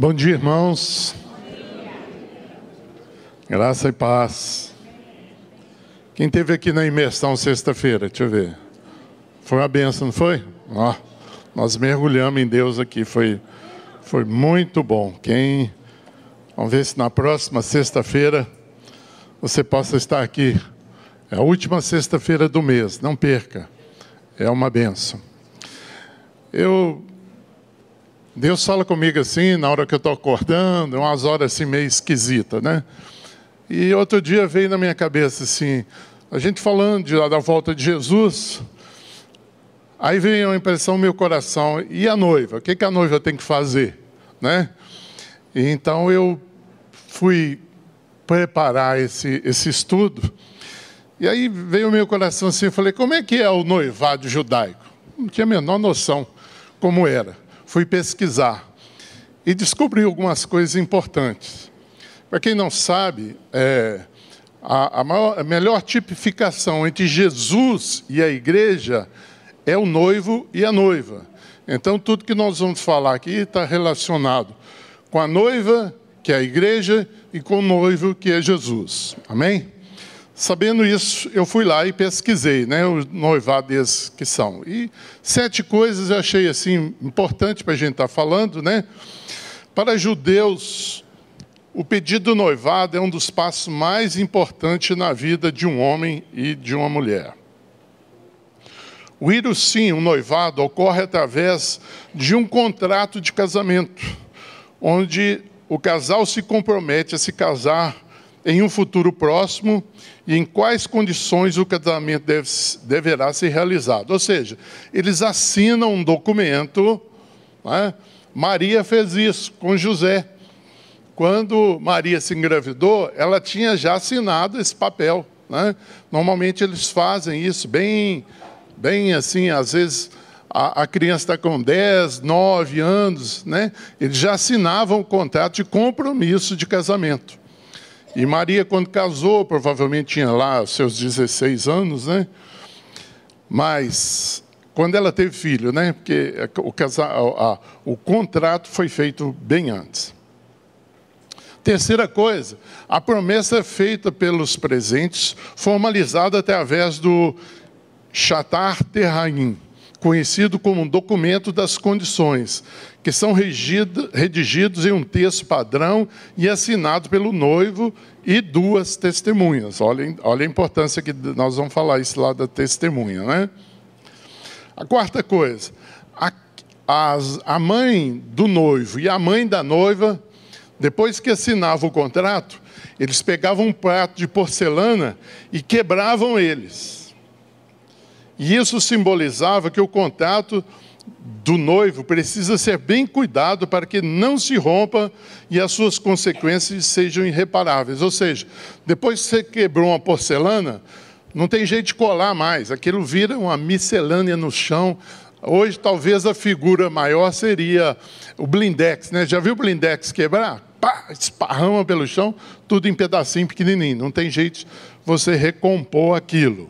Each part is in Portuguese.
Bom dia, irmãos. Graça e paz. Quem teve aqui na imersão sexta-feira? Deixa eu ver. Foi uma benção, não foi? Ó, nós mergulhamos em Deus aqui, foi, foi muito bom. Quem, vamos ver se na próxima sexta-feira você possa estar aqui. É a última sexta-feira do mês, não perca. É uma benção. Eu Deus fala comigo assim, na hora que eu estou acordando, umas horas assim meio esquisita, né? E outro dia veio na minha cabeça assim, a gente falando de, da volta de Jesus, aí veio a impressão no meu coração, e a noiva? O que, que a noiva tem que fazer? Né? E então eu fui preparar esse, esse estudo, e aí veio o meu coração assim, eu falei, como é que é o noivado judaico? Não tinha a menor noção como era fui pesquisar e descobri algumas coisas importantes. Para quem não sabe, é, a, a, maior, a melhor tipificação entre Jesus e a igreja é o noivo e a noiva. Então, tudo que nós vamos falar aqui está relacionado com a noiva, que é a igreja, e com o noivo, que é Jesus. Amém? Sabendo isso, eu fui lá e pesquisei, né, os noivados que são. E sete coisas eu achei assim importante para a gente estar tá falando, né? Para judeus, o pedido do noivado é um dos passos mais importantes na vida de um homem e de uma mulher. O ir sim, um noivado, ocorre através de um contrato de casamento, onde o casal se compromete a se casar em um futuro próximo e em quais condições o casamento deve, deverá ser realizado. Ou seja, eles assinam um documento. Né? Maria fez isso com José. Quando Maria se engravidou, ela tinha já assinado esse papel. Né? Normalmente eles fazem isso bem, bem assim, às vezes a, criança está com 10, 9 anos, né? eles já assinavam o contrato de compromisso de casamento. E Maria, quando casou, provavelmente tinha lá seus 16 anos, né? Mas quando ela teve filho, né? Porque o, casal, a, o contrato foi feito bem antes. Terceira coisa, a promessa é feita pelos presentes, formalizada através do Chatar Terraim conhecido como um documento das condições, que são redigidos em um texto padrão e assinado pelo noivo e duas testemunhas. Olha, olha a importância que nós vamos falar isso lá da testemunha, né? A quarta coisa, a, as, a mãe do noivo e a mãe da noiva, depois que assinavam o contrato, eles pegavam um prato de porcelana e quebravam eles e isso simbolizava que o contato do noivo precisa ser bem cuidado para que não se rompa e as suas consequências sejam irreparáveis. Ou seja, depois que você quebrou uma porcelana, não tem jeito de colar mais, aquilo vira uma miscelânea no chão. Hoje, talvez a figura maior seria o blindex, né? Já viu o blindex quebrar? Pá, esparrama pelo chão, tudo em pedacinho pequenininho. Não tem jeito você recompor aquilo.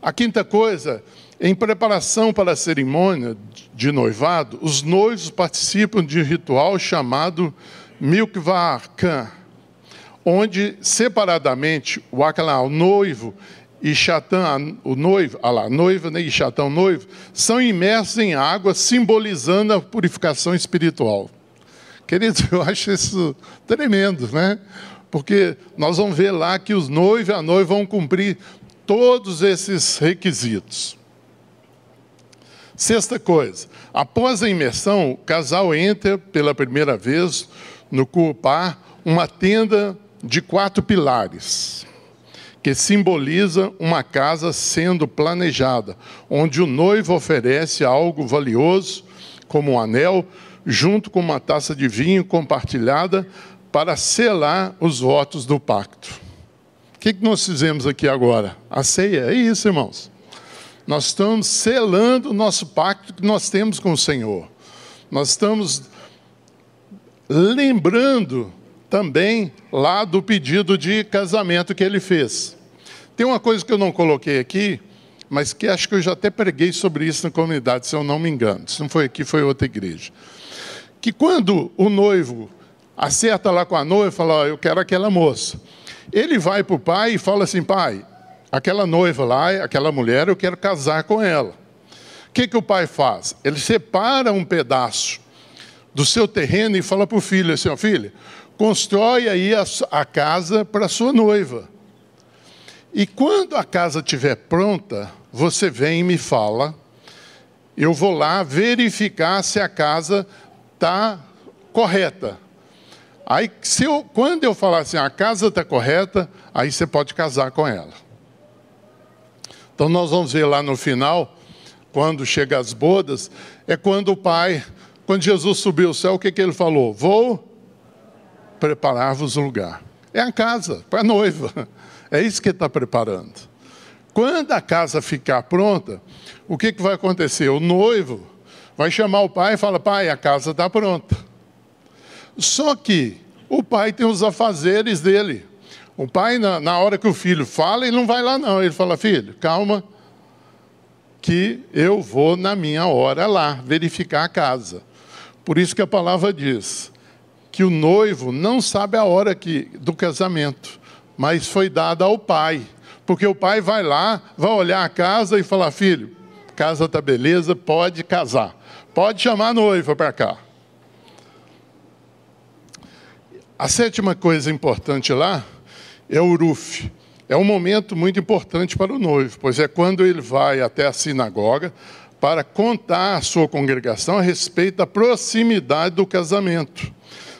A quinta coisa, em preparação para a cerimônia de noivado, os noivos participam de um ritual chamado Milkvar Khan, onde separadamente o o noivo, e Chatã, o noivo, ah lá, noiva né, e Chatã, o noivo, são imersos em água, simbolizando a purificação espiritual. Queridos, eu acho isso tremendo, né? Porque nós vamos ver lá que os noivos e a noiva vão cumprir todos esses requisitos. Sexta coisa, após a imersão, o casal entra pela primeira vez no Kupá uma tenda de quatro pilares, que simboliza uma casa sendo planejada, onde o noivo oferece algo valioso, como um anel, junto com uma taça de vinho compartilhada, para selar os votos do pacto. O que nós fizemos aqui agora? A ceia, é isso, irmãos. Nós estamos selando o nosso pacto que nós temos com o Senhor. Nós estamos lembrando também lá do pedido de casamento que ele fez. Tem uma coisa que eu não coloquei aqui, mas que acho que eu já até preguei sobre isso na comunidade, se eu não me engano. Se não foi aqui, foi outra igreja. que quando o noivo acerta lá com a noiva e fala: oh, Eu quero aquela moça. Ele vai para o pai e fala assim: Pai, aquela noiva lá, aquela mulher, eu quero casar com ela. O que, que o pai faz? Ele separa um pedaço do seu terreno e fala para o filho assim: filho, constrói aí a, a casa para sua noiva. E quando a casa estiver pronta, você vem e me fala. Eu vou lá verificar se a casa está correta. Aí, se eu, quando eu falar assim, a casa está correta, aí você pode casar com ela. Então, nós vamos ver lá no final, quando chega as bodas, é quando o pai, quando Jesus subiu ao céu, o que, que ele falou? Vou preparar-vos um lugar. É a casa, para a noiva. É isso que ele está preparando. Quando a casa ficar pronta, o que, que vai acontecer? O noivo vai chamar o pai e fala: Pai, a casa está pronta. Só que o pai tem os afazeres dele. O pai, na, na hora que o filho fala, ele não vai lá, não. Ele fala: Filho, calma, que eu vou na minha hora lá verificar a casa. Por isso que a palavra diz que o noivo não sabe a hora que, do casamento, mas foi dada ao pai. Porque o pai vai lá, vai olhar a casa e falar: Filho, casa está beleza, pode casar. Pode chamar a noiva para cá. A sétima coisa importante lá é o Uruf. É um momento muito importante para o noivo, pois é quando ele vai até a sinagoga para contar à sua congregação a respeito da proximidade do casamento.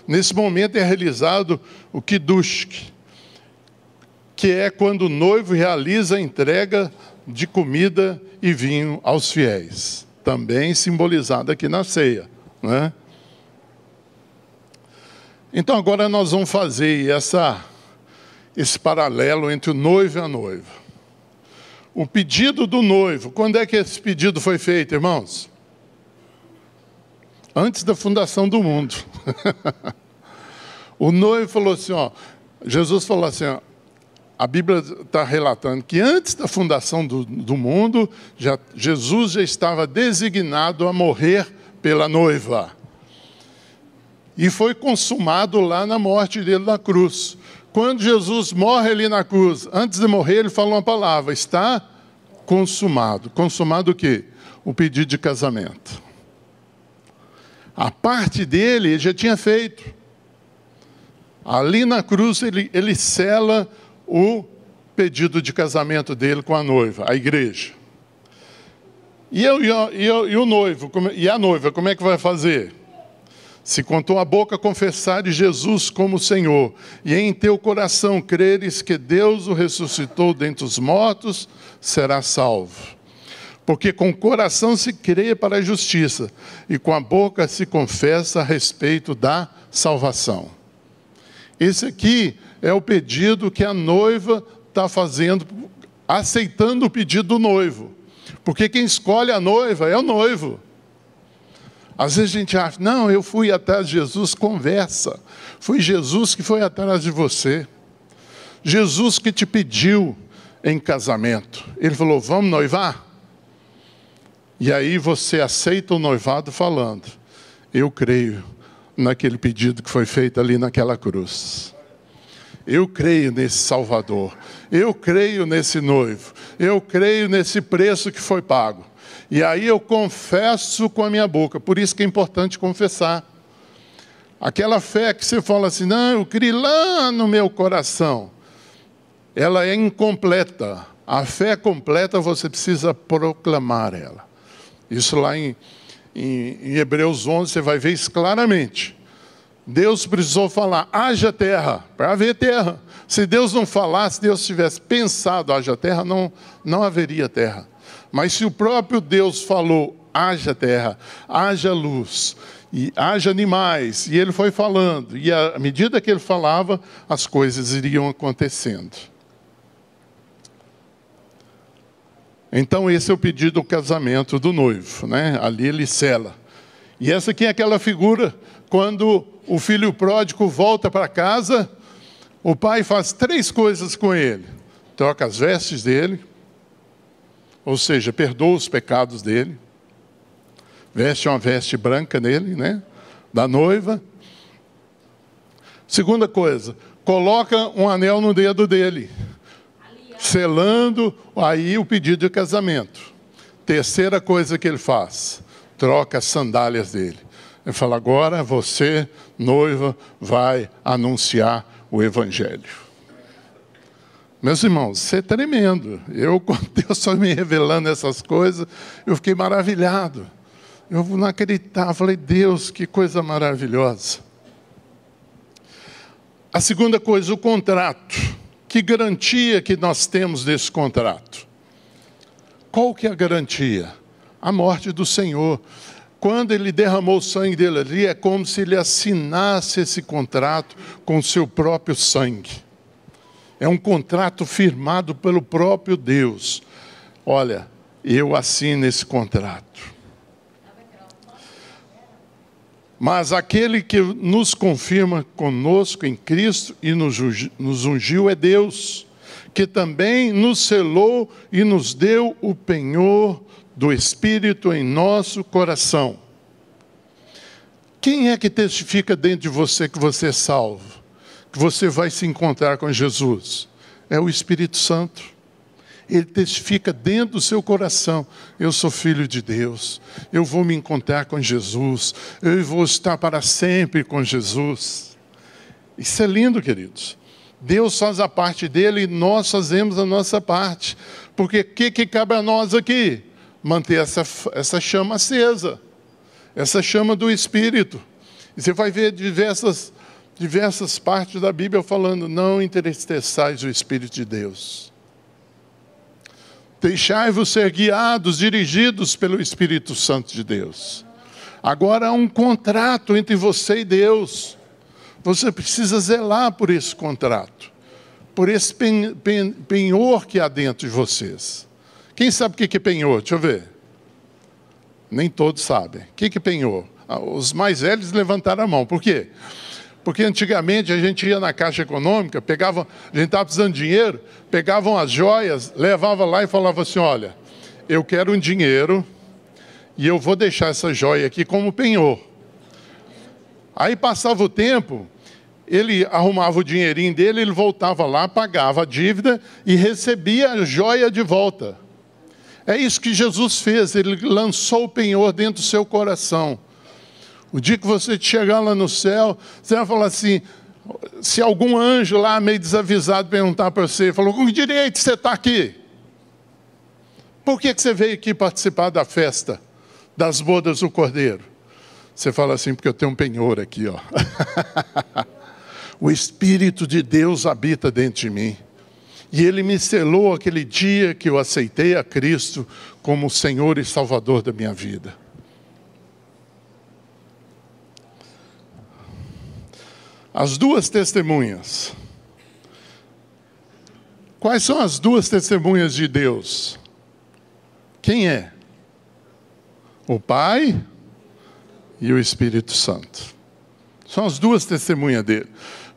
Nesse momento é realizado o Kiddush, que é quando o noivo realiza a entrega de comida e vinho aos fiéis também simbolizado aqui na ceia. Né? Então agora nós vamos fazer essa, esse paralelo entre o noivo e a noiva. O pedido do noivo, quando é que esse pedido foi feito, irmãos? Antes da fundação do mundo. o noivo falou assim, ó, Jesus falou assim, ó, a Bíblia está relatando que antes da fundação do, do mundo, já, Jesus já estava designado a morrer pela noiva. E foi consumado lá na morte dele na cruz. Quando Jesus morre ali na cruz, antes de morrer, ele fala uma palavra: está consumado. Consumado o quê? O pedido de casamento. A parte dele ele já tinha feito. Ali na cruz ele, ele sela o pedido de casamento dele com a noiva, a igreja. E, eu, e, eu, e o noivo, e a noiva, como é que vai fazer? Se com tua boca confessares Jesus como Senhor, e em teu coração creres que Deus o ressuscitou dentre os mortos, será salvo. Porque com o coração se crê para a justiça, e com a boca se confessa a respeito da salvação. Esse aqui é o pedido que a noiva está fazendo, aceitando o pedido do noivo. Porque quem escolhe a noiva é o noivo. Às vezes a gente acha, não, eu fui atrás de Jesus, conversa. Foi Jesus que foi atrás de você. Jesus que te pediu em casamento. Ele falou, vamos noivar? E aí você aceita o noivado falando, eu creio naquele pedido que foi feito ali naquela cruz. Eu creio nesse Salvador. Eu creio nesse noivo. Eu creio nesse preço que foi pago. E aí eu confesso com a minha boca. Por isso que é importante confessar. Aquela fé que você fala assim, não, eu criei lá no meu coração. Ela é incompleta. A fé completa você precisa proclamar ela. Isso lá em, em, em Hebreus 11 você vai ver isso claramente. Deus precisou falar, haja terra, para haver terra. Se Deus não falasse, se Deus tivesse pensado, haja terra, não, não haveria terra. Mas se o próprio Deus falou, haja terra, haja luz, e haja animais, e ele foi falando, e à medida que ele falava, as coisas iriam acontecendo. Então, esse é o pedido do casamento do noivo, né? ali ele sela. E essa aqui é aquela figura quando o filho pródigo volta para casa, o pai faz três coisas com ele: troca as vestes dele, ou seja, perdoa os pecados dele, veste uma veste branca nele, né? da noiva. Segunda coisa, coloca um anel no dedo dele, selando aí o pedido de casamento. Terceira coisa que ele faz, troca as sandálias dele. Ele fala: agora você, noiva, vai anunciar o evangelho. Meus irmãos, isso é tremendo. Eu, quando Deus foi me revelando essas coisas, eu fiquei maravilhado. Eu não acreditava, falei, Deus, que coisa maravilhosa. A segunda coisa, o contrato. Que garantia que nós temos desse contrato? Qual que é a garantia? A morte do Senhor. Quando ele derramou o sangue dele ali, é como se ele assinasse esse contrato com o seu próprio sangue. É um contrato firmado pelo próprio Deus. Olha, eu assino esse contrato. Mas aquele que nos confirma conosco em Cristo e nos ungiu é Deus, que também nos selou e nos deu o penhor do Espírito em nosso coração. Quem é que testifica dentro de você que você é salvo? Que você vai se encontrar com Jesus? É o Espírito Santo. Ele testifica dentro do seu coração: eu sou filho de Deus, eu vou me encontrar com Jesus, eu vou estar para sempre com Jesus. Isso é lindo, queridos. Deus faz a parte dele e nós fazemos a nossa parte. Porque o que, que cabe a nós aqui? Manter essa, essa chama acesa, essa chama do Espírito. E você vai ver diversas diversas partes da Bíblia falando: não entristeçais o Espírito de Deus. Deixai-vos ser guiados, dirigidos pelo Espírito Santo de Deus. Agora há um contrato entre você e Deus. Você precisa zelar por esse contrato, por esse penhor que há dentro de vocês. Quem sabe o que é penhor? Deixa eu ver. Nem todos sabem. O que é penhor? Ah, os mais velhos levantaram a mão. Por quê? Antigamente a gente ia na Caixa Econômica, pegava, a gente estava precisando de dinheiro, pegavam as joias, levava lá e falava assim: olha, eu quero um dinheiro e eu vou deixar essa joia aqui como penhor. Aí passava o tempo, ele arrumava o dinheirinho dele, ele voltava lá, pagava a dívida e recebia a joia de volta. É isso que Jesus fez, ele lançou o penhor dentro do seu coração. O dia que você chegar lá no céu, você vai falar assim: se algum anjo lá meio desavisado perguntar para você, falou, com que direito você está aqui? Por que, que você veio aqui participar da festa das bodas do Cordeiro? Você fala assim, porque eu tenho um penhor aqui, ó. o Espírito de Deus habita dentro de mim. E Ele me selou aquele dia que eu aceitei a Cristo como Senhor e Salvador da minha vida. As duas testemunhas. Quais são as duas testemunhas de Deus? Quem é? O Pai e o Espírito Santo. São as duas testemunhas dele.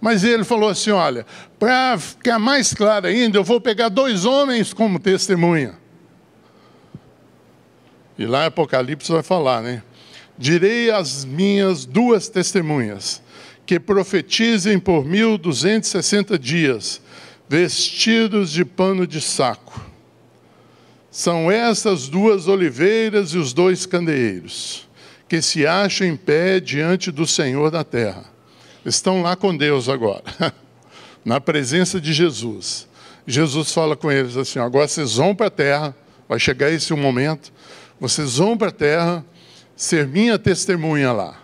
Mas ele falou assim: olha, para ficar mais claro ainda, eu vou pegar dois homens como testemunha. E lá em Apocalipse vai falar, né? Direi as minhas duas testemunhas que profetizem por 1260 dias, vestidos de pano de saco. São essas duas oliveiras e os dois candeeiros, que se acham em pé diante do Senhor da terra. Estão lá com Deus agora, na presença de Jesus. Jesus fala com eles assim: agora vocês vão para a terra, vai chegar esse momento, vocês vão para a terra ser minha testemunha lá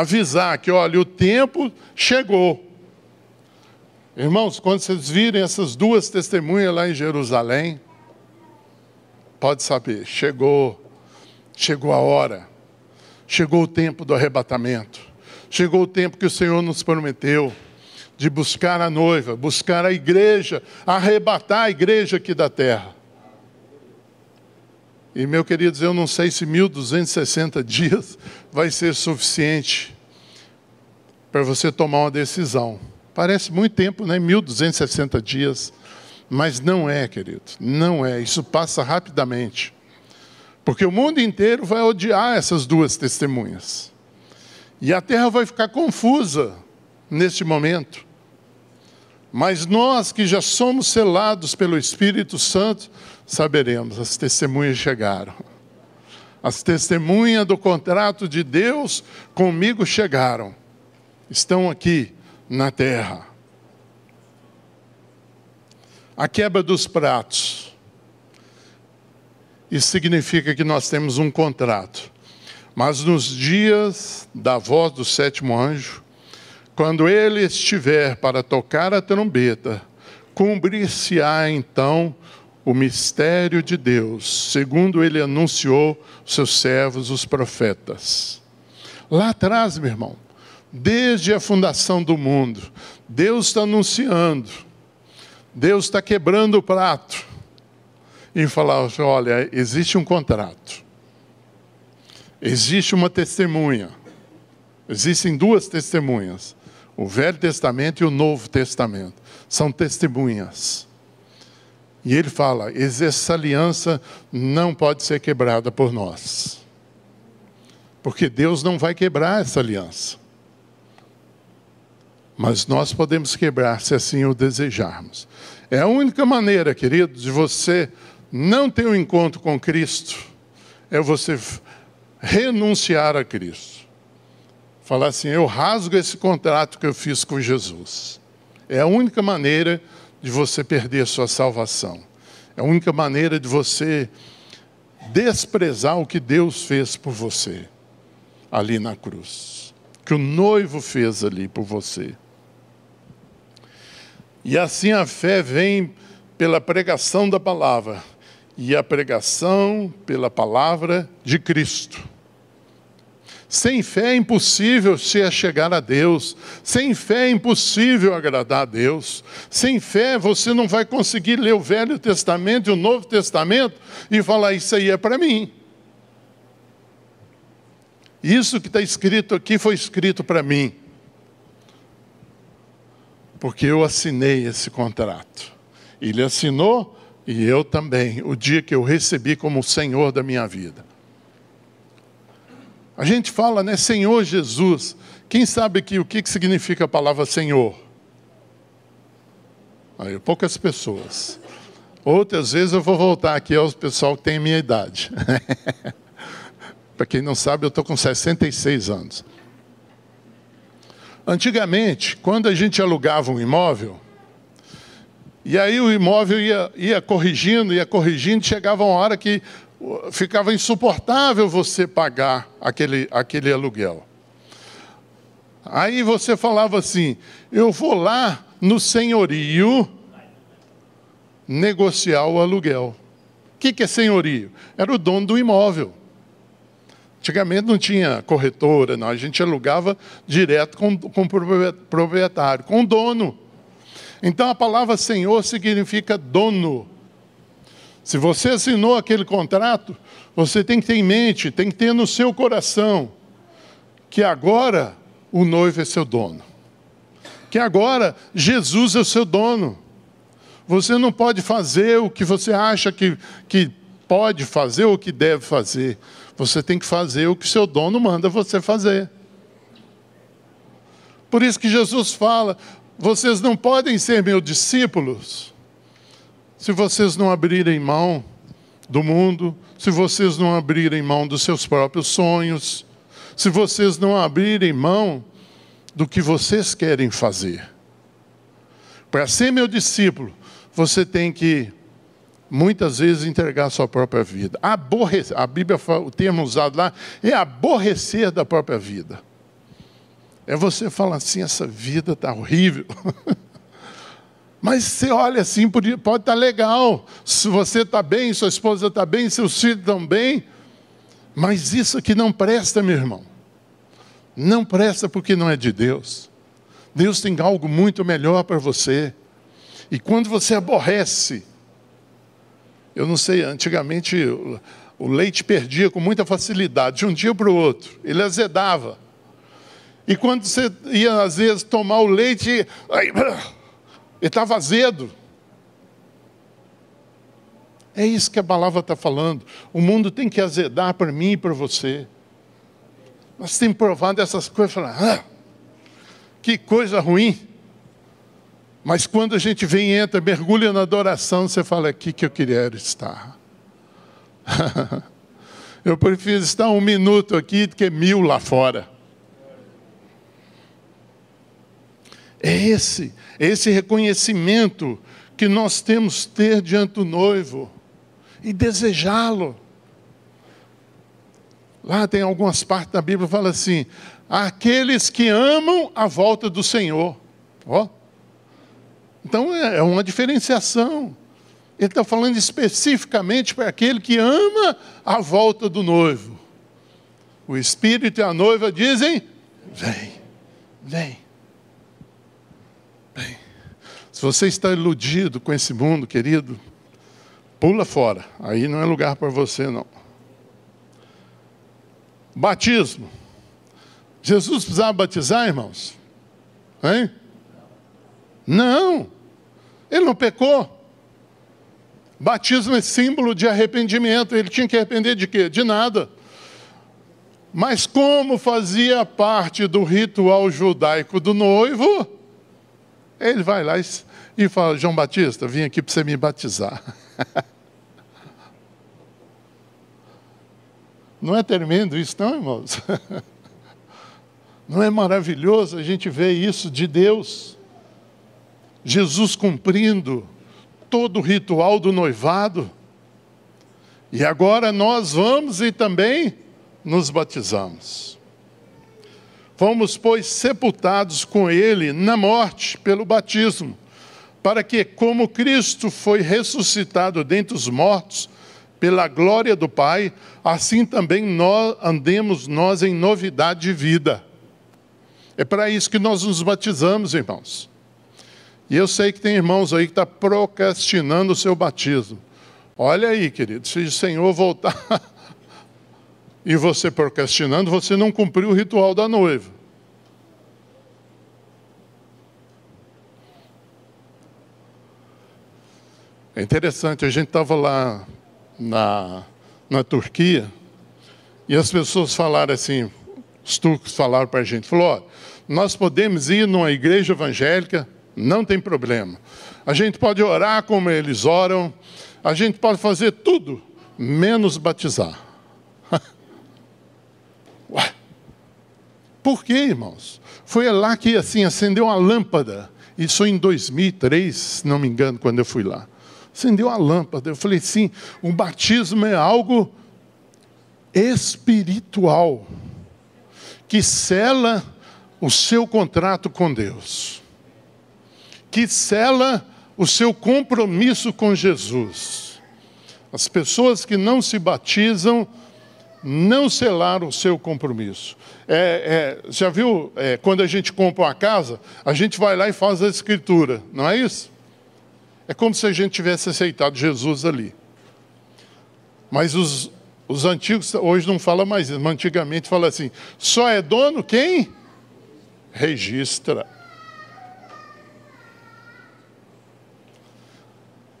avisar que, olha, o tempo chegou. Irmãos, quando vocês virem essas duas testemunhas lá em Jerusalém, pode saber, chegou, chegou a hora, chegou o tempo do arrebatamento, chegou o tempo que o Senhor nos prometeu de buscar a noiva, buscar a igreja, arrebatar a igreja aqui da terra. E, meu queridos, eu não sei se 1.260 dias vai ser suficiente para você tomar uma decisão. Parece muito tempo, né? 1.260 dias. Mas não é, querido. Não é. Isso passa rapidamente. Porque o mundo inteiro vai odiar essas duas testemunhas. E a terra vai ficar confusa neste momento. Mas nós que já somos selados pelo Espírito Santo, saberemos, as testemunhas chegaram. As testemunhas do contrato de Deus comigo chegaram. Estão aqui na terra. A quebra dos pratos. Isso significa que nós temos um contrato. Mas nos dias da voz do sétimo anjo, quando ele estiver para tocar a trombeta, cumprir-se-á então o mistério de Deus, segundo ele anunciou seus servos, os profetas. Lá atrás, meu irmão, desde a fundação do mundo, Deus está anunciando, Deus está quebrando o prato e falar: olha, existe um contrato, existe uma testemunha, existem duas testemunhas. O Velho Testamento e o Novo Testamento são testemunhas. E ele fala: essa aliança não pode ser quebrada por nós. Porque Deus não vai quebrar essa aliança. Mas nós podemos quebrar se assim o desejarmos. É a única maneira, querido, de você não ter um encontro com Cristo, é você renunciar a Cristo falar assim: eu rasgo esse contrato que eu fiz com Jesus. É a única maneira você perder sua salvação. É a única maneira de você desprezar o que Deus fez por você ali na cruz, que o noivo fez ali por você. E assim a fé vem pela pregação da palavra, e a pregação pela palavra de Cristo. Sem fé é impossível se chegar a Deus. Sem fé é impossível agradar a Deus. Sem fé você não vai conseguir ler o Velho Testamento e o Novo Testamento e falar: Isso aí é para mim. Isso que está escrito aqui foi escrito para mim. Porque eu assinei esse contrato. Ele assinou e eu também, o dia que eu recebi como Senhor da minha vida. A gente fala, né, Senhor Jesus. Quem sabe o que, significa a palavra Senhor? Aí, poucas pessoas. Outras vezes eu vou voltar aqui ao pessoal que tem minha idade. Para quem não sabe, eu estou com 66 anos. Antigamente, quando a gente alugava um imóvel, e aí o imóvel ia, ia corrigindo, ia corrigindo, chegava uma hora que ficava insuportável você pagar aquele, aquele aluguel. Aí você falava assim: eu vou lá no senhorio negociar o aluguel. O que, que é senhorio? Era o dono do imóvel. Antigamente não tinha corretora, não. a gente alugava direto com, com o proprietário, com o dono. Então a palavra senhor significa dono. Se você assinou aquele contrato, você tem que ter em mente, tem que ter no seu coração, que agora o noivo é seu dono. Que agora Jesus é o seu dono. Você não pode fazer o que você acha que, que pode fazer ou que deve fazer. Você tem que fazer o que seu dono manda você fazer. Por isso que Jesus fala: vocês não podem ser meus discípulos se vocês não abrirem mão do mundo, se vocês não abrirem mão dos seus próprios sonhos, se vocês não abrirem mão do que vocês querem fazer. Para ser meu discípulo, você tem que muitas vezes entregar a sua própria vida. Aborrecer, a Bíblia o termo usado lá é aborrecer da própria vida. É você falar assim, essa vida está horrível. Mas você olha assim, pode estar tá legal. Se você está bem, sua esposa está bem, seus filhos estão bem. Mas isso aqui não presta, meu irmão. Não presta porque não é de Deus. Deus tem algo muito melhor para você. E quando você aborrece, eu não sei, antigamente o leite perdia com muita facilidade, de um dia para o outro, ele azedava. E quando você ia, às vezes, tomar o leite, aí, ele estava azedo. É isso que a palavra está falando. O mundo tem que azedar para mim e para você. Nós temos provado essas coisas e ah, que coisa ruim. Mas quando a gente vem, entra, mergulha na adoração, você fala, aqui que eu queria estar. eu prefiro estar um minuto aqui do que mil lá fora. É esse, é esse reconhecimento que nós temos ter diante do noivo e desejá-lo. Lá tem algumas partes da Bíblia que fala assim: aqueles que amam a volta do Senhor. Ó. Então é, é uma diferenciação. Ele está falando especificamente para aquele que ama a volta do noivo. O Espírito e a noiva dizem: vem, vem. Bem, se você está iludido com esse mundo, querido, pula fora. Aí não é lugar para você, não. Batismo. Jesus precisava batizar, irmãos? Hein? Não. Ele não pecou. Batismo é símbolo de arrependimento. Ele tinha que arrepender de quê? De nada. Mas como fazia parte do ritual judaico do noivo, ele vai lá e fala: João Batista, vim aqui para você me batizar. Não é tremendo isso, não, irmãos? Não é maravilhoso a gente ver isso de Deus? Jesus cumprindo todo o ritual do noivado. E agora nós vamos e também nos batizamos. Fomos, pois, sepultados com ele na morte pelo batismo, para que, como Cristo foi ressuscitado dentre os mortos pela glória do Pai, assim também nós andemos nós em novidade de vida. É para isso que nós nos batizamos, irmãos. E eu sei que tem irmãos aí que estão tá procrastinando o seu batismo. Olha aí, querido, se o Senhor voltar e você procrastinando, você não cumpriu o ritual da noiva. É interessante, a gente estava lá na, na Turquia e as pessoas falaram assim, os turcos falaram para a gente, falou, nós podemos ir numa igreja evangélica, não tem problema. A gente pode orar como eles oram, a gente pode fazer tudo, menos batizar. Ué. Por quê, irmãos? Foi lá que assim acendeu uma lâmpada. Isso em 2003, se não me engano, quando eu fui lá. Acendeu a lâmpada. Eu falei, sim, o batismo é algo espiritual que cela o seu contrato com Deus, que cela o seu compromisso com Jesus. As pessoas que não se batizam não selaram o seu compromisso. É, é, já viu, é, quando a gente compra uma casa, a gente vai lá e faz a escritura, não é isso? É como se a gente tivesse aceitado Jesus ali. Mas os, os antigos, hoje não fala mais isso, mas antigamente fala assim: só é dono quem registra.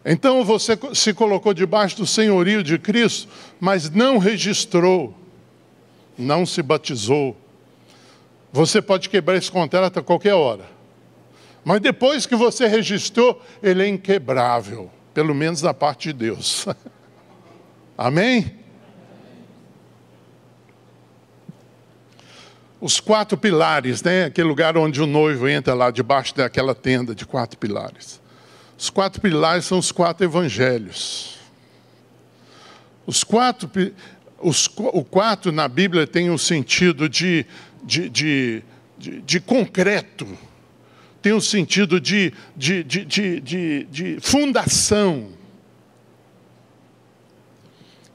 Então você se colocou debaixo do senhorio de Cristo, mas não registrou, não se batizou. Você pode quebrar esse contrato a qualquer hora. Mas depois que você registrou, ele é inquebrável, pelo menos da parte de Deus. Amém? Os quatro pilares, né? Aquele lugar onde o noivo entra lá debaixo daquela tenda de quatro pilares. Os quatro pilares são os quatro evangelhos. Os quatro, os, o quatro na Bíblia tem um sentido de, de, de, de, de concreto, tem um sentido de, de, de, de, de, de fundação.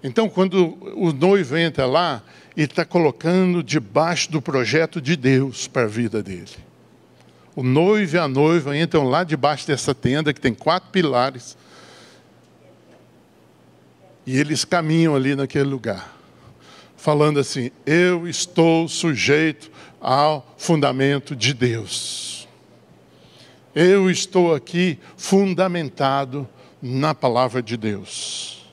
Então, quando o noivo entra lá, ele está colocando debaixo do projeto de Deus para a vida dele. O noivo e a noiva entram lá debaixo dessa tenda que tem quatro pilares. E eles caminham ali naquele lugar, falando assim: Eu estou sujeito ao fundamento de Deus. Eu estou aqui fundamentado na palavra de Deus.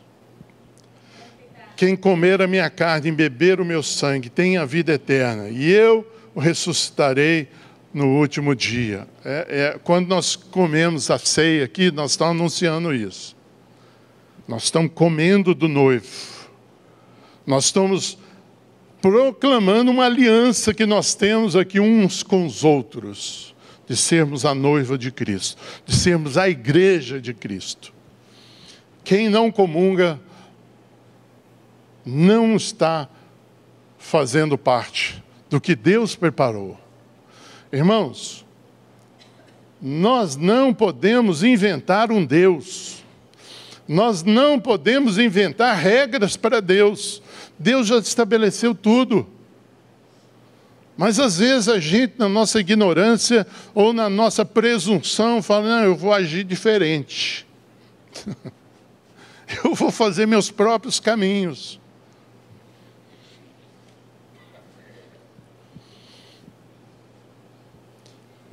Quem comer a minha carne e beber o meu sangue tem a vida eterna, e eu o ressuscitarei no último dia. É, é, quando nós comemos a ceia aqui, nós estamos anunciando isso. Nós estamos comendo do noivo. Nós estamos proclamando uma aliança que nós temos aqui uns com os outros, de sermos a noiva de Cristo, de sermos a igreja de Cristo. Quem não comunga não está fazendo parte do que Deus preparou. Irmãos, nós não podemos inventar um Deus. Nós não podemos inventar regras para Deus. Deus já estabeleceu tudo. Mas às vezes a gente, na nossa ignorância ou na nossa presunção, fala: não, eu vou agir diferente. eu vou fazer meus próprios caminhos.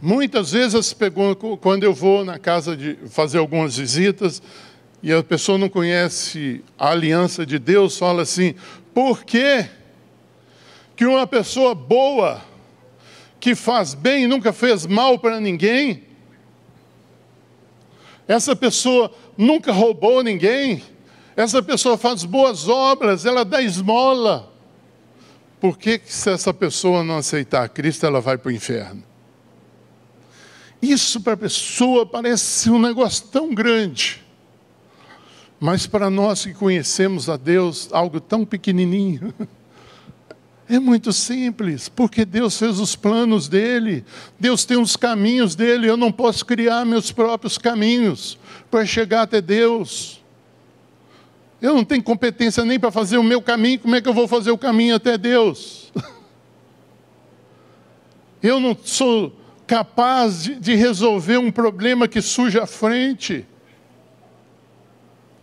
Muitas vezes, quando eu vou na casa de fazer algumas visitas, e a pessoa não conhece a aliança de Deus, fala assim: por que, que uma pessoa boa, que faz bem e nunca fez mal para ninguém, essa pessoa nunca roubou ninguém, essa pessoa faz boas obras, ela dá esmola. Por que, que se essa pessoa não aceitar Cristo, ela vai para o inferno? Isso para a pessoa parece um negócio tão grande. Mas para nós que conhecemos a Deus, algo tão pequenininho. É muito simples, porque Deus fez os planos dele, Deus tem os caminhos dele, eu não posso criar meus próprios caminhos para chegar até Deus. Eu não tenho competência nem para fazer o meu caminho, como é que eu vou fazer o caminho até Deus? Eu não sou capaz de, resolver um problema que surge à frente.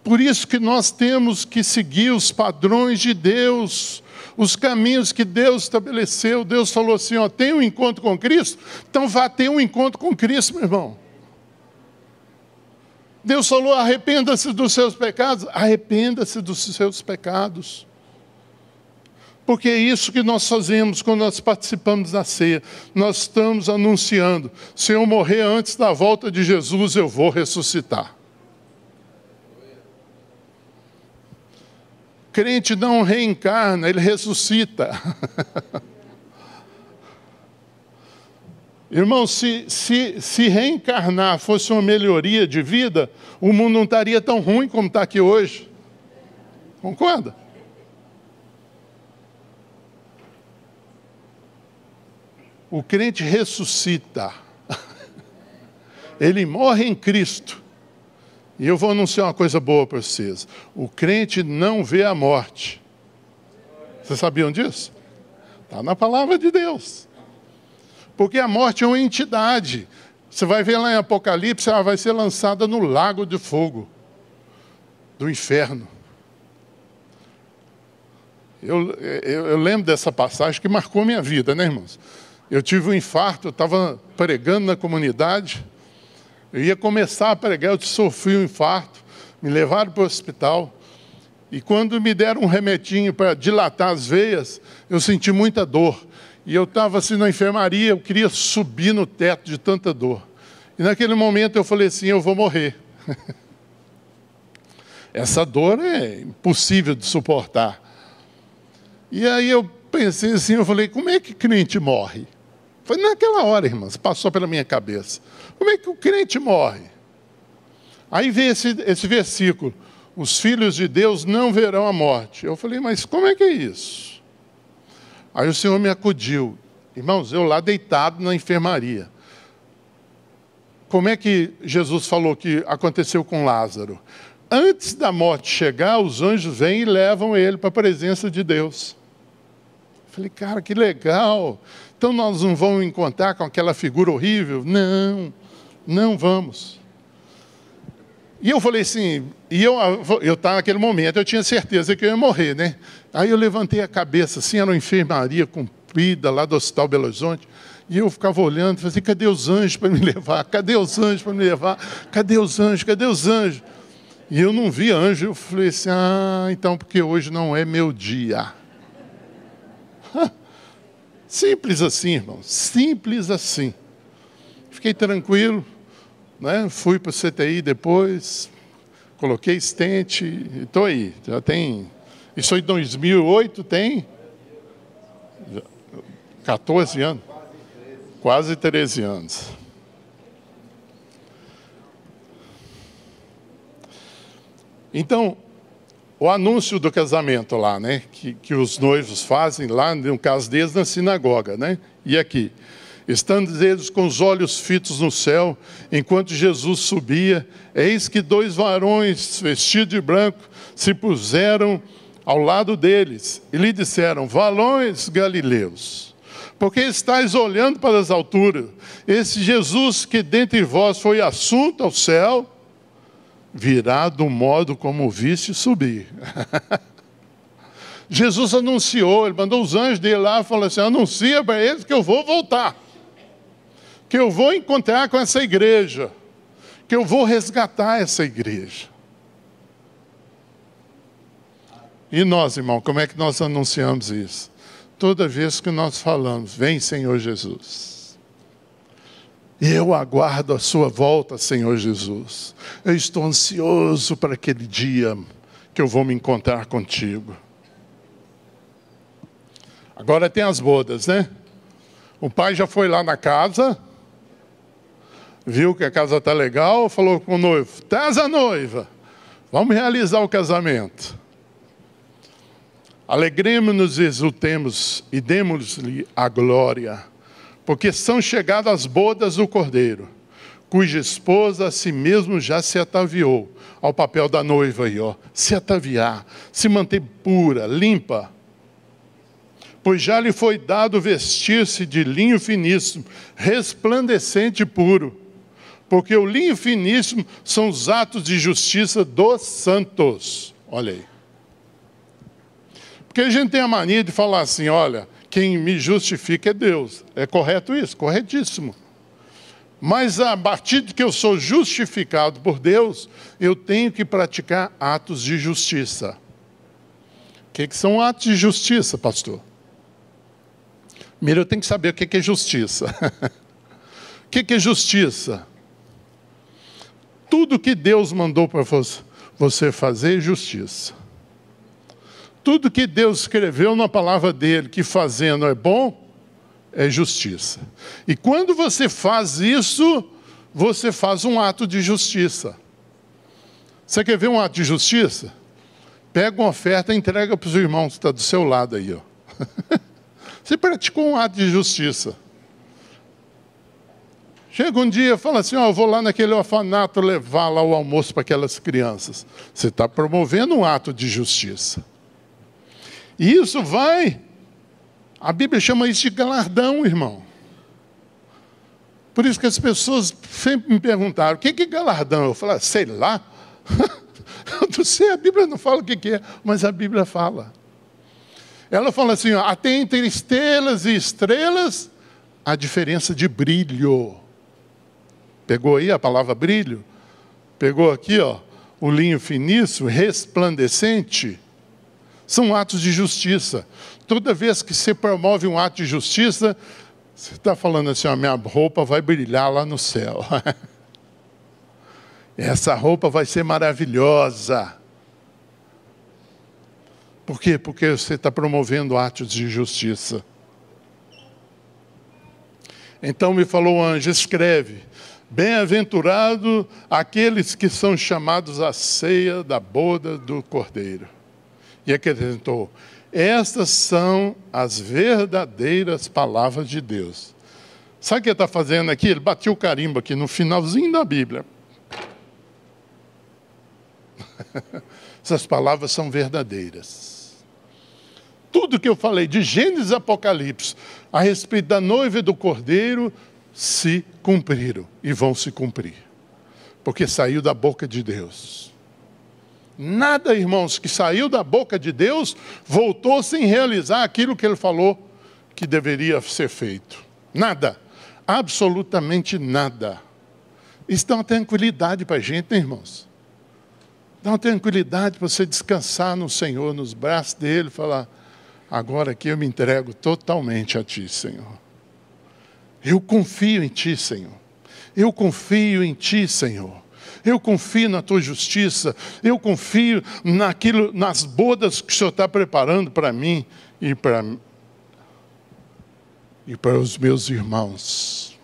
Por isso que nós temos que seguir os padrões de Deus, os caminhos que Deus estabeleceu. Deus falou assim: ó, tem um encontro com Cristo, então vá ter um encontro com Cristo, meu irmão. Deus falou: arrependa-se dos seus pecados, arrependa-se dos seus pecados. Porque é isso que nós fazemos quando nós participamos da ceia. Nós estamos anunciando: se eu morrer antes da volta de Jesus, eu vou ressuscitar. Crente não reencarna, ele ressuscita. Irmão, se, se, se reencarnar fosse uma melhoria de vida, o mundo não estaria tão ruim como está aqui hoje. Concorda? O crente ressuscita. Ele morre em Cristo. E eu vou anunciar uma coisa boa para vocês: o crente não vê a morte. Vocês sabiam disso? Está na palavra de Deus. Porque a morte é uma entidade. Você vai ver lá em Apocalipse, ela vai ser lançada no lago de fogo do inferno. Eu, eu, eu, lembro dessa passagem que marcou minha vida, né, irmãos? Eu tive um infarto, eu estava pregando na comunidade, eu ia começar a pregar, eu sofri um infarto, me levaram para o hospital. E quando me deram um remetinho para dilatar as veias, eu senti muita dor. E eu estava assim na enfermaria, eu queria subir no teto de tanta dor. E naquele momento eu falei assim: eu vou morrer. Essa dor é impossível de suportar. E aí eu pensei assim: eu falei, como é que crente morre? Foi naquela hora, irmãs, passou pela minha cabeça. Como é que o crente morre? Aí vem esse, esse versículo: os filhos de Deus não verão a morte. Eu falei, mas como é que é isso? Aí o Senhor me acudiu. Irmãos, eu lá deitado na enfermaria. Como é que Jesus falou que aconteceu com Lázaro? Antes da morte chegar, os anjos vêm e levam ele para a presença de Deus. Eu falei, cara, que legal. Então nós não vamos encontrar com aquela figura horrível? Não, não vamos. E eu falei assim, e eu eu estava naquele momento, eu tinha certeza que eu ia morrer, né? Aí eu levantei a cabeça, assim, era uma enfermaria comprida lá do Hospital Belo Horizonte, e eu ficava olhando, falei assim, cadê os anjos para me levar? Cadê os anjos para me levar? Cadê os anjos? Cadê os anjos? E eu não vi anjo. Eu falei assim: ah, então porque hoje não é meu dia. Simples assim, irmão. Simples assim. Fiquei tranquilo, né? Fui para o CTI depois, coloquei estente, estou aí. Já tem. Isso em 2008 tem 14 anos. Quase 13 anos. Então, o anúncio do casamento lá, né? Que, que os noivos fazem lá, no caso deles, na sinagoga, né? E aqui. Estando eles com os olhos fitos no céu, enquanto Jesus subia, eis que dois varões vestidos de branco se puseram ao lado deles e lhe disseram: Valões galileus, porque estáis olhando para as alturas? Esse Jesus que dentre vós foi assunto ao céu, virá do modo como viste subir. Jesus anunciou, ele mandou os anjos dele lá e falou assim: anuncia para eles que eu vou voltar, que eu vou encontrar com essa igreja, que eu vou resgatar essa igreja. E nós, irmão, como é que nós anunciamos isso? Toda vez que nós falamos, vem Senhor Jesus. Eu aguardo a sua volta, Senhor Jesus. Eu estou ansioso para aquele dia que eu vou me encontrar contigo. Agora tem as bodas, né? O pai já foi lá na casa, viu que a casa está legal, falou com o noivo: traz a noiva, vamos realizar o casamento. Alegremos-nos, exultemos e demos-lhe a glória porque são chegadas as bodas do cordeiro, cuja esposa a si mesmo já se ataviou. Ao papel da noiva aí, ó, se ataviar, se manter pura, limpa. Pois já lhe foi dado vestir-se de linho finíssimo, resplandecente e puro. Porque o linho finíssimo são os atos de justiça dos santos. Olha aí. Porque a gente tem a mania de falar assim: olha, quem me justifica é Deus. É correto isso? Corretíssimo. Mas a partir de que eu sou justificado por Deus, eu tenho que praticar atos de justiça. O que, que são atos de justiça, pastor? Primeiro eu tenho que saber o que, que é justiça. o que, que é justiça? Tudo que Deus mandou para você fazer é justiça. Tudo que Deus escreveu na palavra dele que fazendo é bom, é justiça. E quando você faz isso, você faz um ato de justiça. Você quer ver um ato de justiça? Pega uma oferta e entrega para os irmãos que está do seu lado aí. Ó. Você praticou um ato de justiça. Chega um dia e fala assim: Ó, eu vou lá naquele orfanato levar lá o almoço para aquelas crianças. Você está promovendo um ato de justiça. E isso vai, a Bíblia chama isso de galardão, irmão. Por isso que as pessoas sempre me perguntaram: o que é galardão? Eu falo, sei lá. Eu não sei, a Bíblia não fala o que é, mas a Bíblia fala. Ela fala assim: ó, até entre estrelas e estrelas, a diferença de brilho. Pegou aí a palavra brilho? Pegou aqui, ó, o linho finíssimo, resplandecente são atos de justiça. Toda vez que você promove um ato de justiça, você está falando assim: a minha roupa vai brilhar lá no céu. Essa roupa vai ser maravilhosa. Por quê? Porque você está promovendo atos de justiça. Então me falou o anjo: escreve, bem-aventurado aqueles que são chamados à ceia da boda do cordeiro. E acrescentou: Estas são as verdadeiras palavras de Deus. Sabe o que ele está fazendo aqui? Ele bateu o carimbo aqui no finalzinho da Bíblia. Essas palavras são verdadeiras. Tudo que eu falei de Gênesis e Apocalipse a respeito da noiva e do cordeiro se cumpriram e vão se cumprir. Porque saiu da boca de Deus. Nada, irmãos, que saiu da boca de Deus voltou sem realizar aquilo que ele falou que deveria ser feito. Nada. Absolutamente nada. Isso dá uma tranquilidade para a gente, né, irmãos? Dá uma tranquilidade para você descansar no Senhor, nos braços dele, falar: agora aqui eu me entrego totalmente a Ti, Senhor. Eu confio em Ti, Senhor. Eu confio em Ti, Senhor. Eu confio na tua justiça, eu confio naquilo, nas bodas que o Senhor está preparando para mim e para e para os meus irmãos.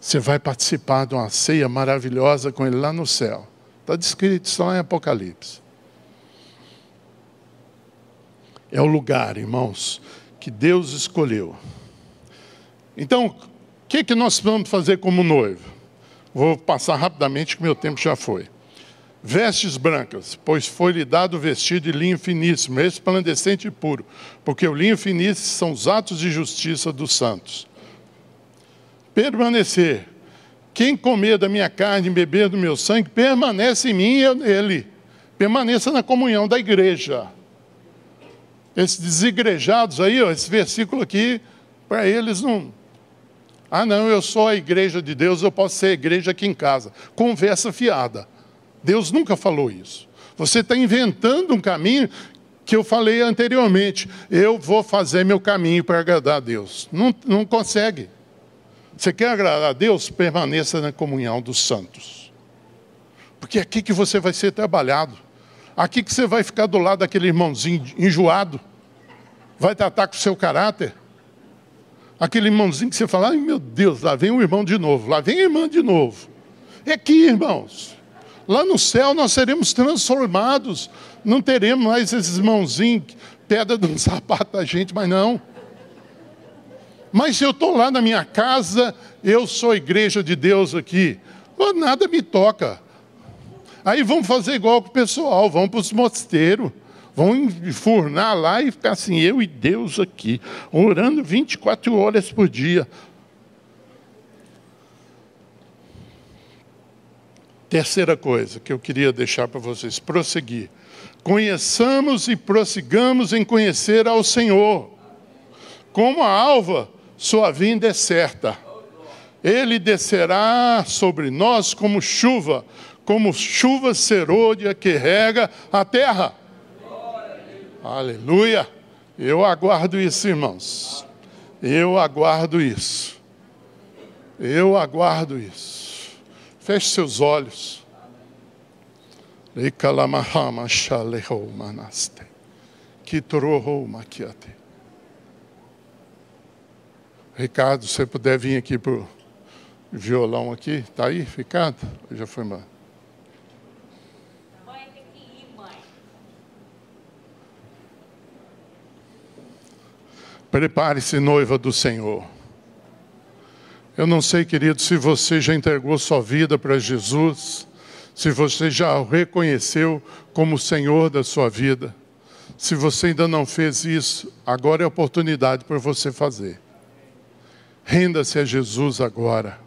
Você vai participar de uma ceia maravilhosa com ele lá no céu. Está descrito só em Apocalipse. É o lugar, irmãos, que Deus escolheu. Então, o que, que nós vamos fazer como noivo? Vou passar rapidamente, que meu tempo já foi. Vestes brancas, pois foi-lhe dado vestido de linho finíssimo, resplandecente e puro, porque o linho finíssimo são os atos de justiça dos santos. Permanecer. Quem comer da minha carne e beber do meu sangue, permanece em mim e eu nele. Permaneça na comunhão da igreja. Esses desigrejados aí, ó, esse versículo aqui, para eles não. Ah, não, eu sou a igreja de Deus, eu posso ser a igreja aqui em casa. Conversa fiada. Deus nunca falou isso. Você está inventando um caminho que eu falei anteriormente. Eu vou fazer meu caminho para agradar a Deus. Não, não consegue. Você quer agradar a Deus? Permaneça na comunhão dos santos. Porque é aqui que você vai ser trabalhado. Aqui que você vai ficar do lado daquele irmãozinho enjoado. Vai tratar com o seu caráter. Aquele irmãozinho que você fala, ai meu Deus, lá vem o irmão de novo, lá vem a irmã de novo. É aqui, irmãos. Lá no céu nós seremos transformados. Não teremos mais esses mãozinhos, pedra de um sapato da gente, mas não. Mas se eu estou lá na minha casa, eu sou igreja de Deus aqui, nada me toca. Aí vamos fazer igual com o pessoal, vamos para os mosteiros, vamos enfurnar lá e ficar assim, eu e Deus aqui, orando 24 horas por dia. Terceira coisa que eu queria deixar para vocês, prosseguir. Conheçamos e prossigamos em conhecer ao Senhor. Como a alva, sua vinda é certa. Ele descerá sobre nós como chuva, como chuva serôdia que rega a terra. Aleluia! Eu aguardo isso, irmãos. Eu aguardo isso. Eu aguardo isso. Feche seus olhos. Ricardo, se você puder vir aqui para o violão aqui, está aí, Ricardo? Já foi embora. Prepare-se, noiva do Senhor. Eu não sei, querido, se você já entregou sua vida para Jesus, se você já o reconheceu como o Senhor da sua vida. Se você ainda não fez isso, agora é a oportunidade para você fazer. Renda-se a Jesus agora.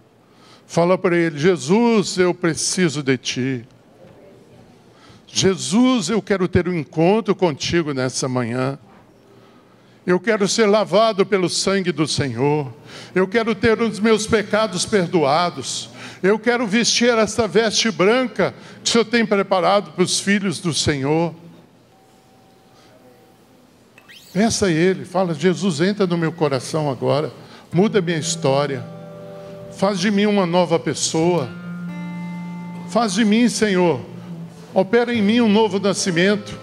Fala para Ele: Jesus, eu preciso de Ti. Jesus, eu quero ter um encontro contigo nessa manhã. Eu quero ser lavado pelo sangue do Senhor. Eu quero ter os meus pecados perdoados. Eu quero vestir essa veste branca que o Senhor tem preparado para os filhos do Senhor. Pensa Ele, fala: Jesus, entra no meu coração agora, muda minha história, faz de mim uma nova pessoa, faz de mim, Senhor, opera em mim um novo nascimento.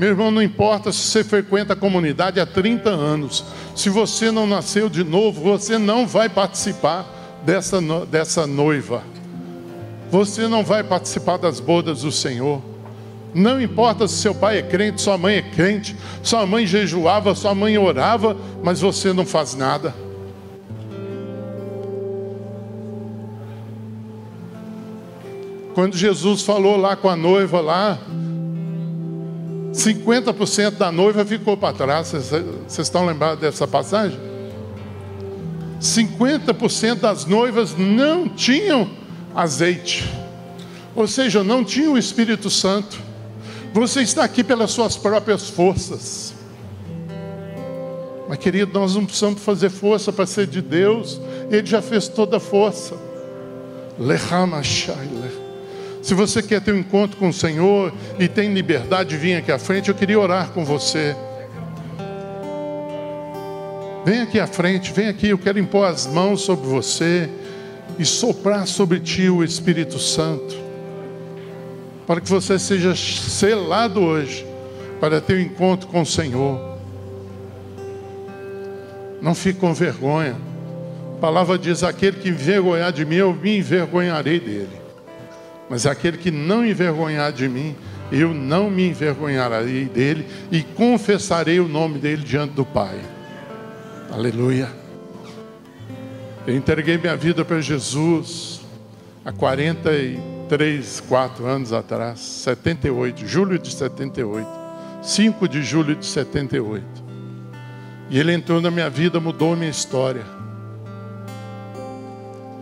Meu irmão, não importa se você frequenta a comunidade há 30 anos, se você não nasceu de novo, você não vai participar dessa, dessa noiva. Você não vai participar das bodas do Senhor. Não importa se seu pai é crente, sua mãe é crente, sua mãe jejuava, sua mãe orava, mas você não faz nada. Quando Jesus falou lá com a noiva lá, 50% da noiva ficou para trás. Vocês estão lembrados dessa passagem? 50% das noivas não tinham azeite, ou seja, não tinham o Espírito Santo. Você está aqui pelas suas próprias forças. Mas, querido, nós não precisamos fazer força para ser de Deus, Ele já fez toda a força. Se você quer ter um encontro com o Senhor e tem liberdade de aqui à frente, eu queria orar com você. Vem aqui à frente, vem aqui, eu quero impor as mãos sobre você e soprar sobre ti o Espírito Santo, para que você seja selado hoje para ter um encontro com o Senhor. Não fique com vergonha. A palavra diz: aquele que envergonhar de mim, eu me envergonharei dele. Mas aquele que não envergonhar de mim, eu não me envergonharei dele e confessarei o nome dele diante do Pai. Aleluia. Eu entreguei minha vida para Jesus há 43, 4 anos atrás, 78, julho de 78, 5 de julho de 78. E ele entrou na minha vida, mudou minha história.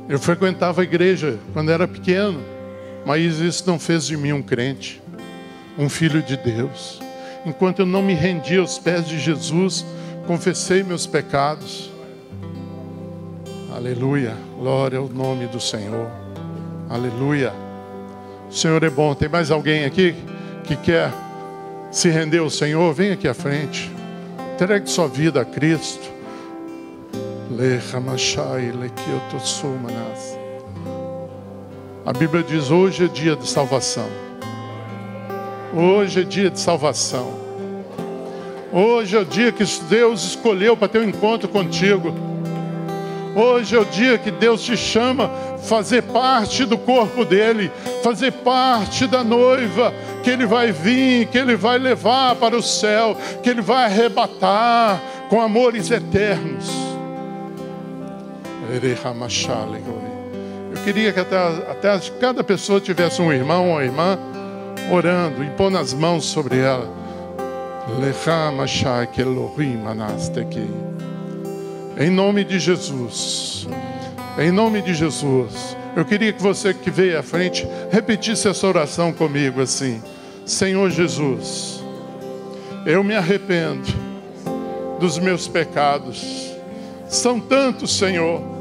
Eu frequentava a igreja quando era pequeno, mas isso não fez de mim um crente, um filho de Deus. Enquanto eu não me rendi aos pés de Jesus, confessei meus pecados. Aleluia, glória ao nome do Senhor. Aleluia. O Senhor é bom. Tem mais alguém aqui que quer se render ao Senhor? Vem aqui à frente. Entregue sua vida a Cristo. A Bíblia diz: hoje é dia de salvação. Hoje é dia de salvação. Hoje é o dia que Deus escolheu para ter um encontro contigo. Hoje é o dia que Deus te chama fazer parte do corpo dele, fazer parte da noiva que ele vai vir, que ele vai levar para o céu, que ele vai arrebatar com amores eternos. Eu queria que até, até cada pessoa tivesse um irmão ou irmã orando, impondo as mãos sobre ela. Em nome de Jesus. Em nome de Jesus. Eu queria que você que veio à frente repetisse essa oração comigo assim: Senhor Jesus, eu me arrependo dos meus pecados. São tantos, Senhor,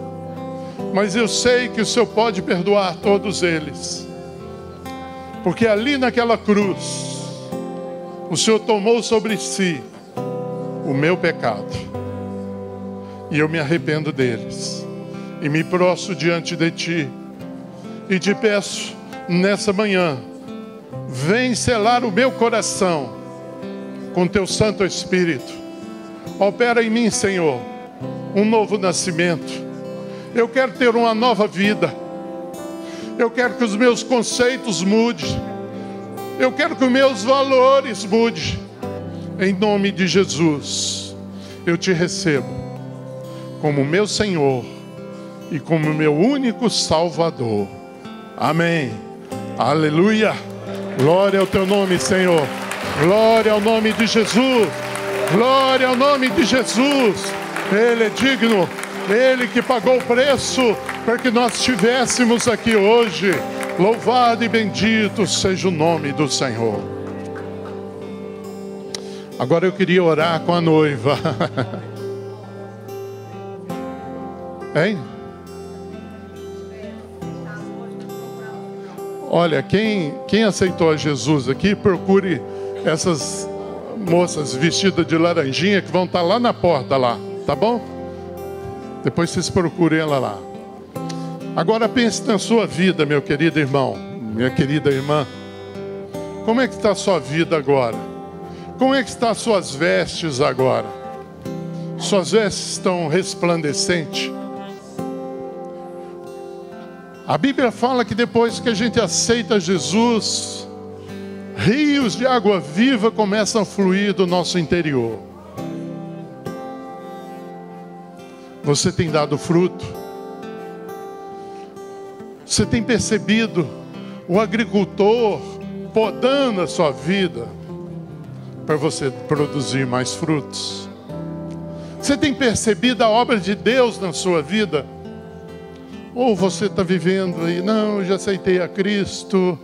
mas eu sei que o Senhor pode perdoar todos eles. Porque ali naquela cruz, o Senhor tomou sobre si o meu pecado. E eu me arrependo deles. E me prostro diante de ti. E te peço nessa manhã, vem selar o meu coração com teu Santo Espírito. Opera em mim, Senhor, um novo nascimento. Eu quero ter uma nova vida. Eu quero que os meus conceitos mudem eu quero que os meus valores mudem. Em nome de Jesus, eu te recebo como meu Senhor e como meu único Salvador. Amém. Aleluia. Glória ao teu nome, Senhor. Glória ao nome de Jesus. Glória ao nome de Jesus. Ele é digno. Ele que pagou o preço para que nós estivéssemos aqui hoje. Louvado e bendito seja o nome do Senhor. Agora eu queria orar com a noiva. Hein? Olha, quem, quem aceitou a Jesus aqui, procure essas moças vestidas de laranjinha que vão estar lá na porta lá, tá bom? Depois vocês procurem ela lá. Agora pense na sua vida, meu querido irmão, minha querida irmã. Como é que está a sua vida agora? Como é que estão as suas vestes agora? Suas vestes estão resplandecentes? A Bíblia fala que depois que a gente aceita Jesus, rios de água viva começam a fluir do nosso interior. Você tem dado fruto? Você tem percebido o agricultor podando a sua vida para você produzir mais frutos? Você tem percebido a obra de Deus na sua vida? Ou você está vivendo aí, não, já aceitei a Cristo,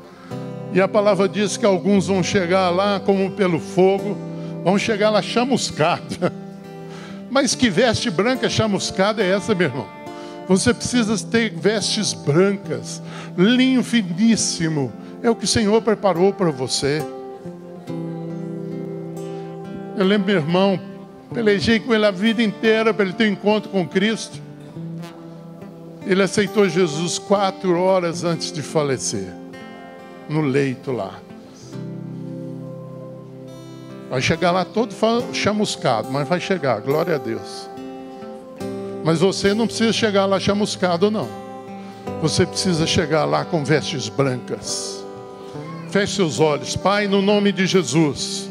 e a palavra diz que alguns vão chegar lá como pelo fogo, vão chegar lá chamuscada. Mas que veste branca chamuscada é essa, meu irmão? Você precisa ter vestes brancas, linho finíssimo. É o que o Senhor preparou para você. Eu lembro meu irmão, pelejei com ele a vida inteira para ele ter um encontro com Cristo. Ele aceitou Jesus quatro horas antes de falecer, no leito lá. Vai chegar lá todo chamuscado, mas vai chegar, glória a Deus. Mas você não precisa chegar lá chamuscado, não. Você precisa chegar lá com vestes brancas. Feche seus olhos, Pai, no nome de Jesus.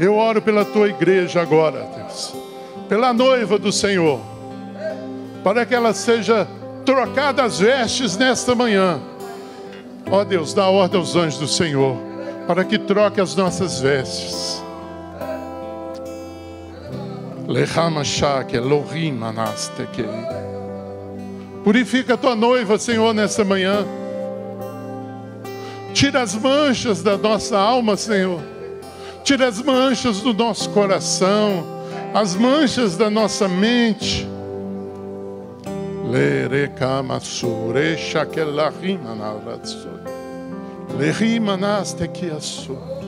Eu oro pela tua igreja agora, Deus. Pela noiva do Senhor. Para que ela seja trocada as vestes nesta manhã. Ó Deus, dá ordem aos anjos do Senhor. Para que troque as nossas vestes Purifica a tua noiva, Senhor, nessa manhã. Tira as manchas da nossa alma, Senhor. Tira as manchas do nosso coração, as manchas da nossa mente. Lerekamassure shakelahima naratsur. Lerimanas tekiassur.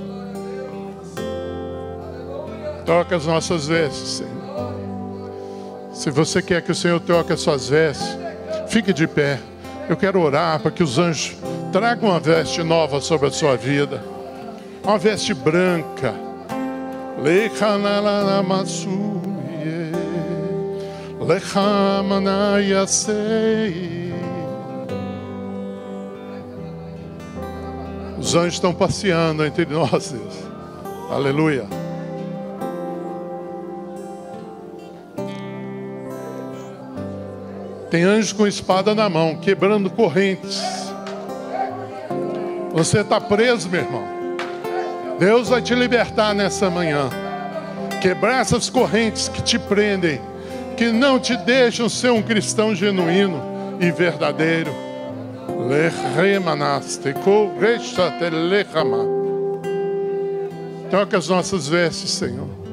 Toca as nossas vestes, Senhor. Se você quer que o Senhor toque as suas vestes, fique de pé. Eu quero orar para que os anjos tragam uma veste nova sobre a sua vida. Uma veste branca. Os anjos estão passeando entre nós, Deus. Aleluia. Tem anjos com espada na mão, quebrando correntes. Você está preso, meu irmão. Deus vai te libertar nessa manhã. Quebrar essas correntes que te prendem, que não te deixam ser um cristão genuíno e verdadeiro. Toca as nossas vestes, Senhor.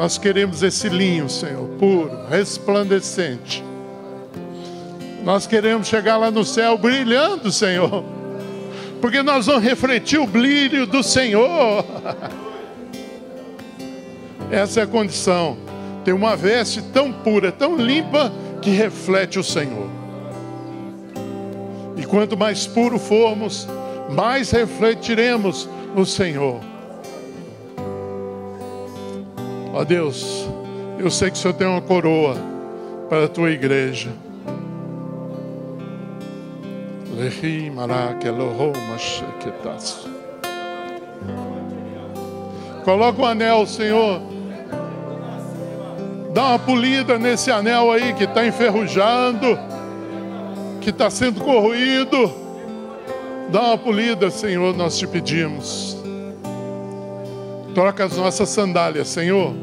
Nós queremos esse linho, Senhor, puro, resplandecente. Nós queremos chegar lá no céu brilhando, Senhor, porque nós vamos refletir o brilho do Senhor. Essa é a condição. Ter uma veste tão pura, tão limpa, que reflete o Senhor. E quanto mais puro formos, mais refletiremos o Senhor. Ó Deus, eu sei que o Senhor tem uma coroa para a tua igreja. Coloca o anel, Senhor. Dá uma polida nesse anel aí que está enferrujando, que está sendo corroído. Dá uma polida, Senhor, nós te pedimos. Troca as nossas sandálias, Senhor,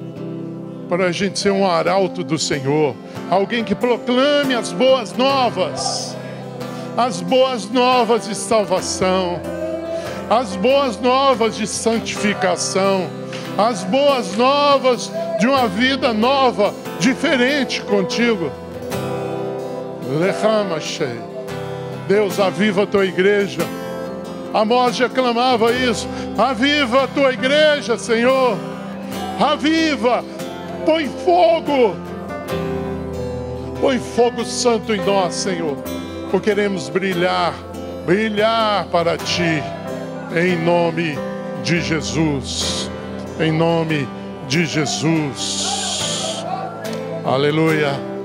para a gente ser um arauto do Senhor, alguém que proclame as boas novas, as boas novas de salvação, as boas novas de santificação, as boas novas de uma vida nova, diferente contigo. Lehama Deus, aviva a tua igreja Amós já clamava isso. Aviva a tua igreja, Senhor. Aviva. Põe fogo. Põe fogo santo em nós, Senhor. Porque queremos brilhar, brilhar para ti. Em nome de Jesus. Em nome de Jesus. Aleluia.